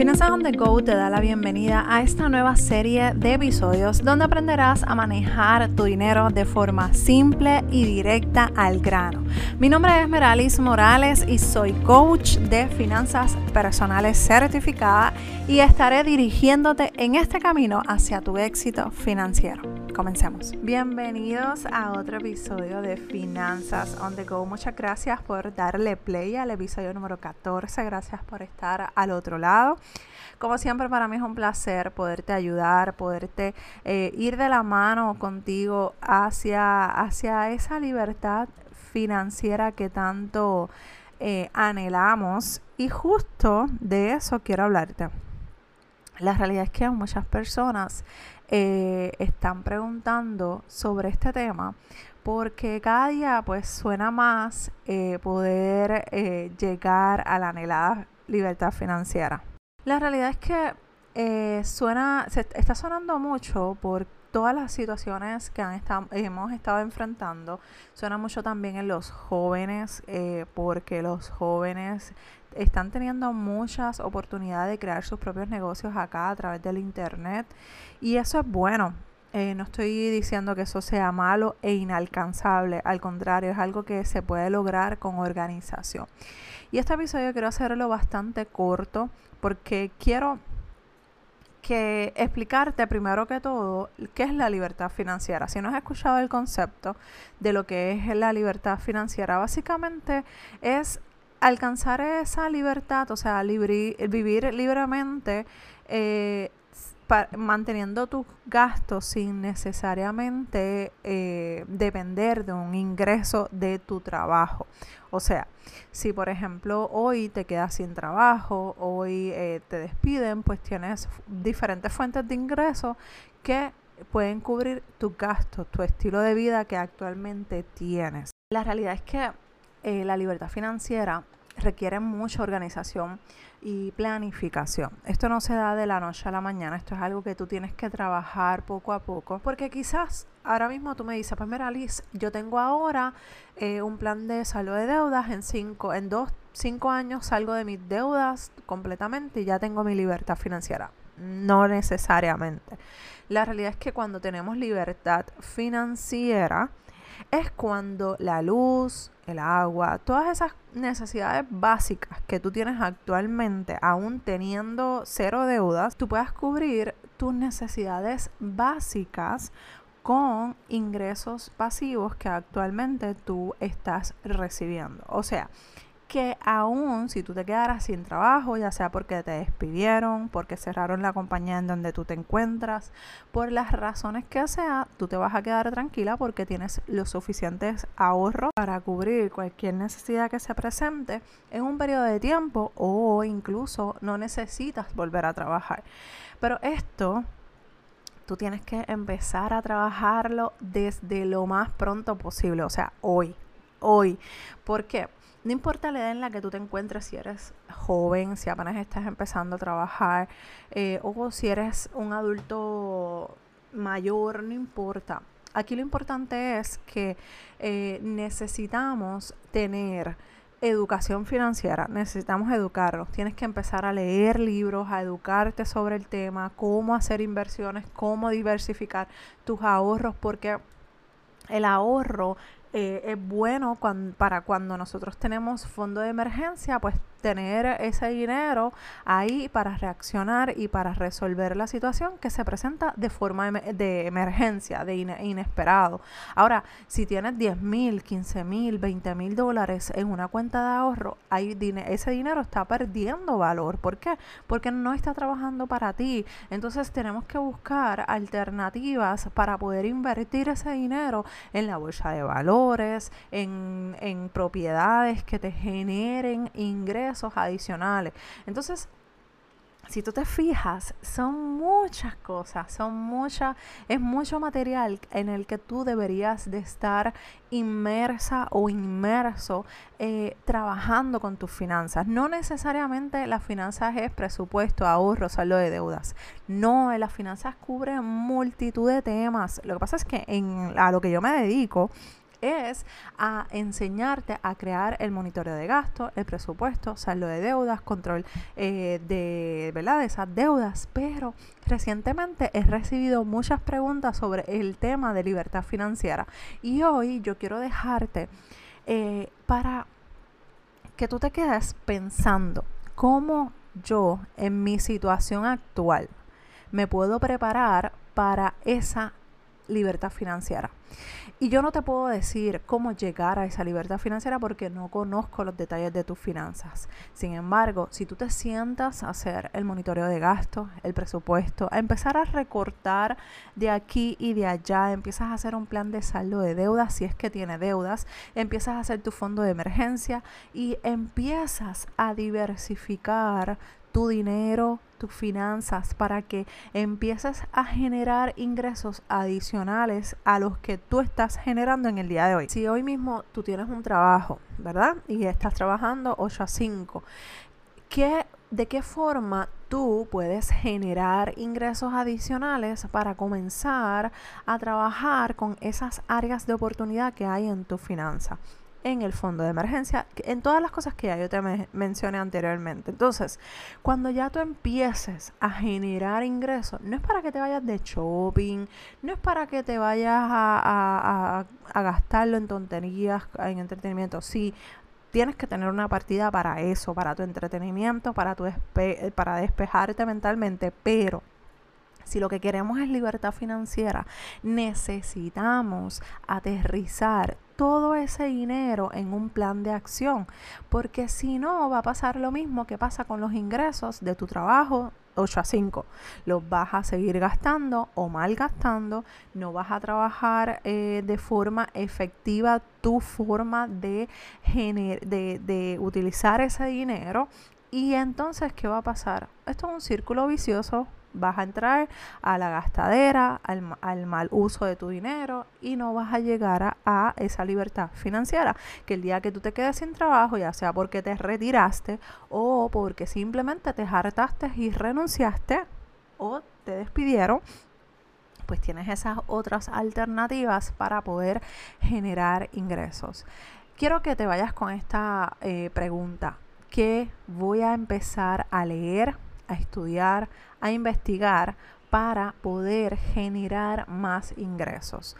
Finanzas on the Go te da la bienvenida a esta nueva serie de episodios donde aprenderás a manejar tu dinero de forma simple y directa al grano. Mi nombre es Meralis Morales y soy coach de finanzas personales certificada y estaré dirigiéndote en este camino hacia tu éxito financiero. Comencemos. Bienvenidos a otro episodio de Finanzas on the Go. Muchas gracias por darle play al episodio número 14. Gracias por estar al otro lado. Como siempre, para mí es un placer poderte ayudar, poderte eh, ir de la mano contigo hacia, hacia esa libertad financiera que tanto eh, anhelamos. Y justo de eso quiero hablarte. La realidad es que muchas personas eh, están preguntando sobre este tema porque cada día pues suena más poder llegar a la anhelada libertad financiera. La realidad es que eh, suena, se está sonando mucho por todas las situaciones que han hemos estado enfrentando. Suena mucho también en los jóvenes, eh, porque los jóvenes están teniendo muchas oportunidades de crear sus propios negocios acá a través del internet. Y eso es bueno. Eh, no estoy diciendo que eso sea malo e inalcanzable, al contrario, es algo que se puede lograr con organización. Y este episodio quiero hacerlo bastante corto porque quiero que explicarte primero que todo qué es la libertad financiera. Si no has escuchado el concepto de lo que es la libertad financiera, básicamente es alcanzar esa libertad, o sea, vivir libremente eh, manteniendo tus gastos sin necesariamente eh, depender de un ingreso de tu trabajo. O sea, si por ejemplo hoy te quedas sin trabajo, hoy eh, te despiden, pues tienes diferentes fuentes de ingreso que pueden cubrir tus gastos, tu estilo de vida que actualmente tienes. La realidad es que eh, la libertad financiera requiere mucha organización y planificación. Esto no se da de la noche a la mañana, esto es algo que tú tienes que trabajar poco a poco, porque quizás ahora mismo tú me dices, pues mira Liz, yo tengo ahora eh, un plan de saldo de deudas, en cinco, en dos, cinco años salgo de mis deudas completamente y ya tengo mi libertad financiera. No necesariamente. La realidad es que cuando tenemos libertad financiera, es cuando la luz, el agua, todas esas necesidades básicas que tú tienes actualmente, aún teniendo cero deudas, tú puedas cubrir tus necesidades básicas con ingresos pasivos que actualmente tú estás recibiendo. O sea, que aún si tú te quedaras sin trabajo, ya sea porque te despidieron, porque cerraron la compañía en donde tú te encuentras, por las razones que sea, tú te vas a quedar tranquila porque tienes los suficientes ahorros para cubrir cualquier necesidad que se presente en un periodo de tiempo o incluso no necesitas volver a trabajar. Pero esto tú tienes que empezar a trabajarlo desde lo más pronto posible, o sea, hoy, hoy. ¿Por qué? No importa la edad en la que tú te encuentres, si eres joven, si apenas estás empezando a trabajar, eh, o si eres un adulto mayor, no importa. Aquí lo importante es que eh, necesitamos tener educación financiera, necesitamos educarnos. Tienes que empezar a leer libros, a educarte sobre el tema, cómo hacer inversiones, cómo diversificar tus ahorros, porque el ahorro eh, es bueno para cuando nosotros tenemos fondo de emergencia, pues tener ese dinero ahí para reaccionar y para resolver la situación que se presenta de forma de emergencia, de inesperado. Ahora, si tienes 10 mil, 15 mil, 20 mil dólares en una cuenta de ahorro, hay ese dinero está perdiendo valor. ¿Por qué? Porque no está trabajando para ti. Entonces tenemos que buscar alternativas para poder invertir ese dinero en la bolsa de valores, en, en propiedades que te generen ingresos adicionales. Entonces, si tú te fijas, son muchas cosas, son muchas, es mucho material en el que tú deberías de estar inmersa o inmerso eh, trabajando con tus finanzas. No necesariamente las finanzas es presupuesto, ahorro, saldo de deudas. No, las finanzas cubren multitud de temas. Lo que pasa es que en, a lo que yo me dedico es a enseñarte a crear el monitoreo de gasto, el presupuesto, saldo de deudas, control eh, de, ¿verdad? de esas deudas. Pero recientemente he recibido muchas preguntas sobre el tema de libertad financiera y hoy yo quiero dejarte eh, para que tú te quedes pensando cómo yo en mi situación actual me puedo preparar para esa libertad financiera. Y yo no te puedo decir cómo llegar a esa libertad financiera porque no conozco los detalles de tus finanzas. Sin embargo, si tú te sientas a hacer el monitoreo de gastos, el presupuesto, a empezar a recortar de aquí y de allá, empiezas a hacer un plan de saldo de deudas si es que tiene deudas, empiezas a hacer tu fondo de emergencia y empiezas a diversificar tu dinero, tus finanzas, para que empieces a generar ingresos adicionales a los que tú estás generando en el día de hoy. Si hoy mismo tú tienes un trabajo, ¿verdad? Y estás trabajando 8 a 5, ¿qué, ¿de qué forma tú puedes generar ingresos adicionales para comenzar a trabajar con esas áreas de oportunidad que hay en tu finanza? En el fondo de emergencia, en todas las cosas que ya yo te mencioné anteriormente. Entonces, cuando ya tú empieces a generar ingresos, no es para que te vayas de shopping, no es para que te vayas a, gastarlo en tonterías, en entretenimiento. Sí, tienes que tener una partida para eso, para tu entretenimiento, para, tu para despejarte mentalmente, pero si lo que queremos es libertad financiera, necesitamos aterrizar todo ese dinero en un plan de acción, porque si no va a pasar lo mismo que pasa con los ingresos de tu trabajo 8 a 5. Los vas a seguir gastando o mal gastando, no vas a trabajar eh, de forma efectiva tu forma de, de, de utilizar ese dinero. Y entonces, ¿qué va a pasar? Esto es un círculo vicioso vas a entrar a la gastadera, al, mal uso de tu dinero y no vas a llegar a, esa libertad financiera. Que el día que tú te quedes sin trabajo, ya sea porque te retiraste o porque simplemente te hartaste y renunciaste o te despidieron, pues tienes esas otras alternativas para poder generar ingresos. Quiero que te vayas con esta eh, pregunta. ¿Qué voy a empezar a leer? a estudiar, a investigar para poder generar más ingresos.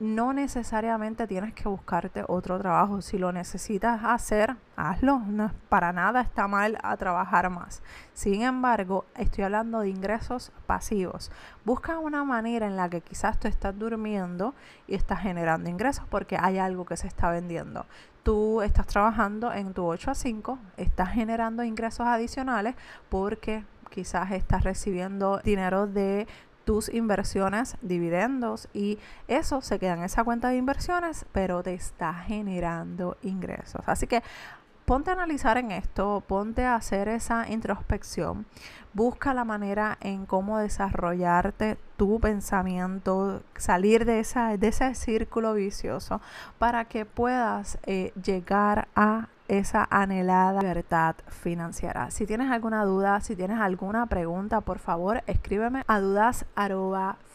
No necesariamente tienes que buscarte otro trabajo. Si lo necesitas hacer, hazlo. No, para nada está mal a trabajar más. Sin embargo, estoy hablando de ingresos pasivos. Busca una manera en la que quizás tú estás durmiendo y estás generando ingresos porque hay algo que se está vendiendo tú estás trabajando en tu 8 a 5, estás generando ingresos adicionales porque quizás estás recibiendo dinero de tus inversiones, dividendos y eso se queda en esa cuenta de inversiones, pero te está generando ingresos. Así que ponte a analizar en esto, ponte a hacer esa introspección, busca la manera en cómo desarrollarte tu pensamiento, salir de, esa, de ese círculo vicioso para que puedas eh, llegar a esa anhelada libertad financiera. Si tienes alguna duda, si tienes alguna pregunta, por favor escríbeme a dudas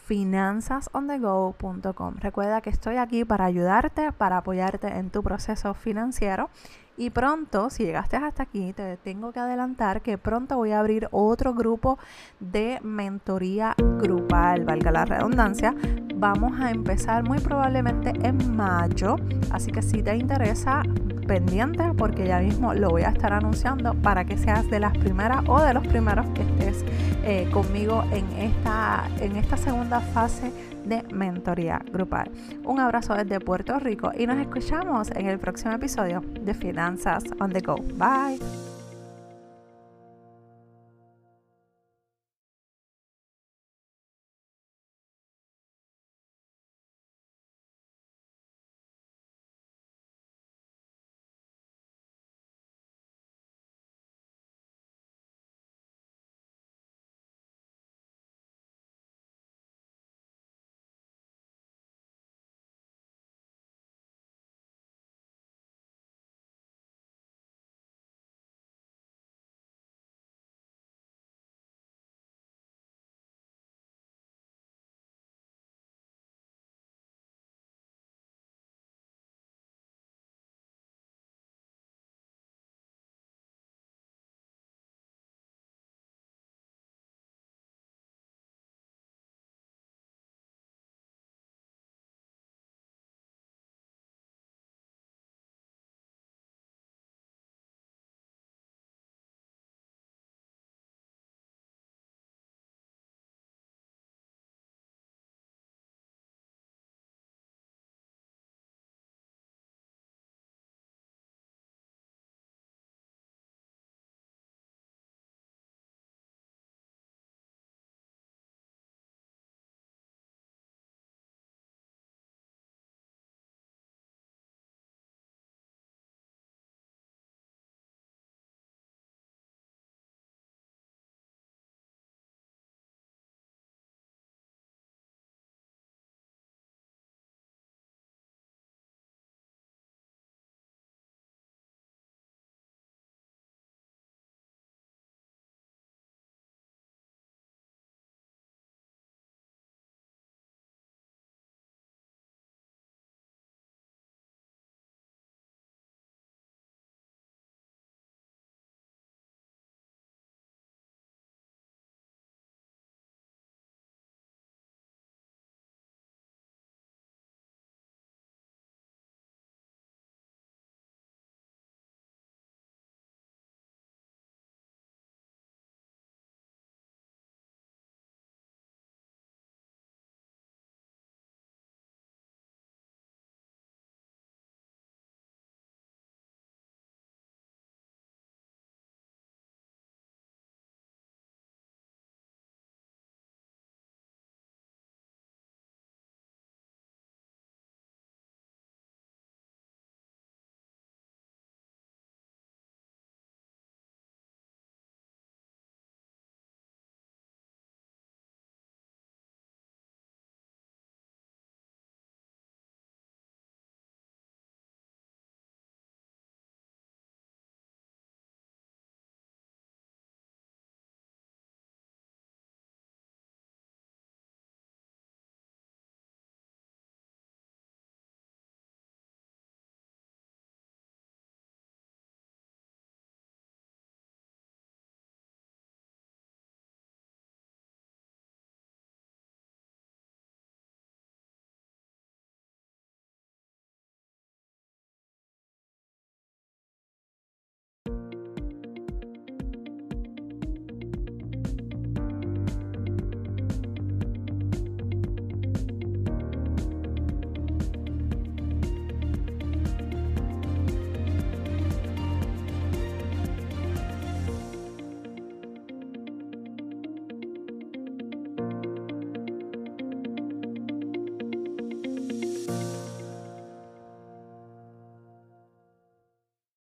finanzasondego.com. Recuerda que estoy aquí para ayudarte, para apoyarte en tu proceso financiero y pronto, si llegaste hasta aquí, te tengo que adelantar que pronto voy a abrir otro grupo de mentoría grupal, valga la redundancia. Vamos a empezar muy probablemente en mayo, así que si te interesa, pendiente porque ya mismo lo voy a estar anunciando para que seas de las primeras o de los primeros que estés eh, conmigo en esta, en esta segunda fase de mentoría grupal. Un abrazo desde Puerto Rico y nos escuchamos en el próximo episodio de Finanzas on the Go. Bye.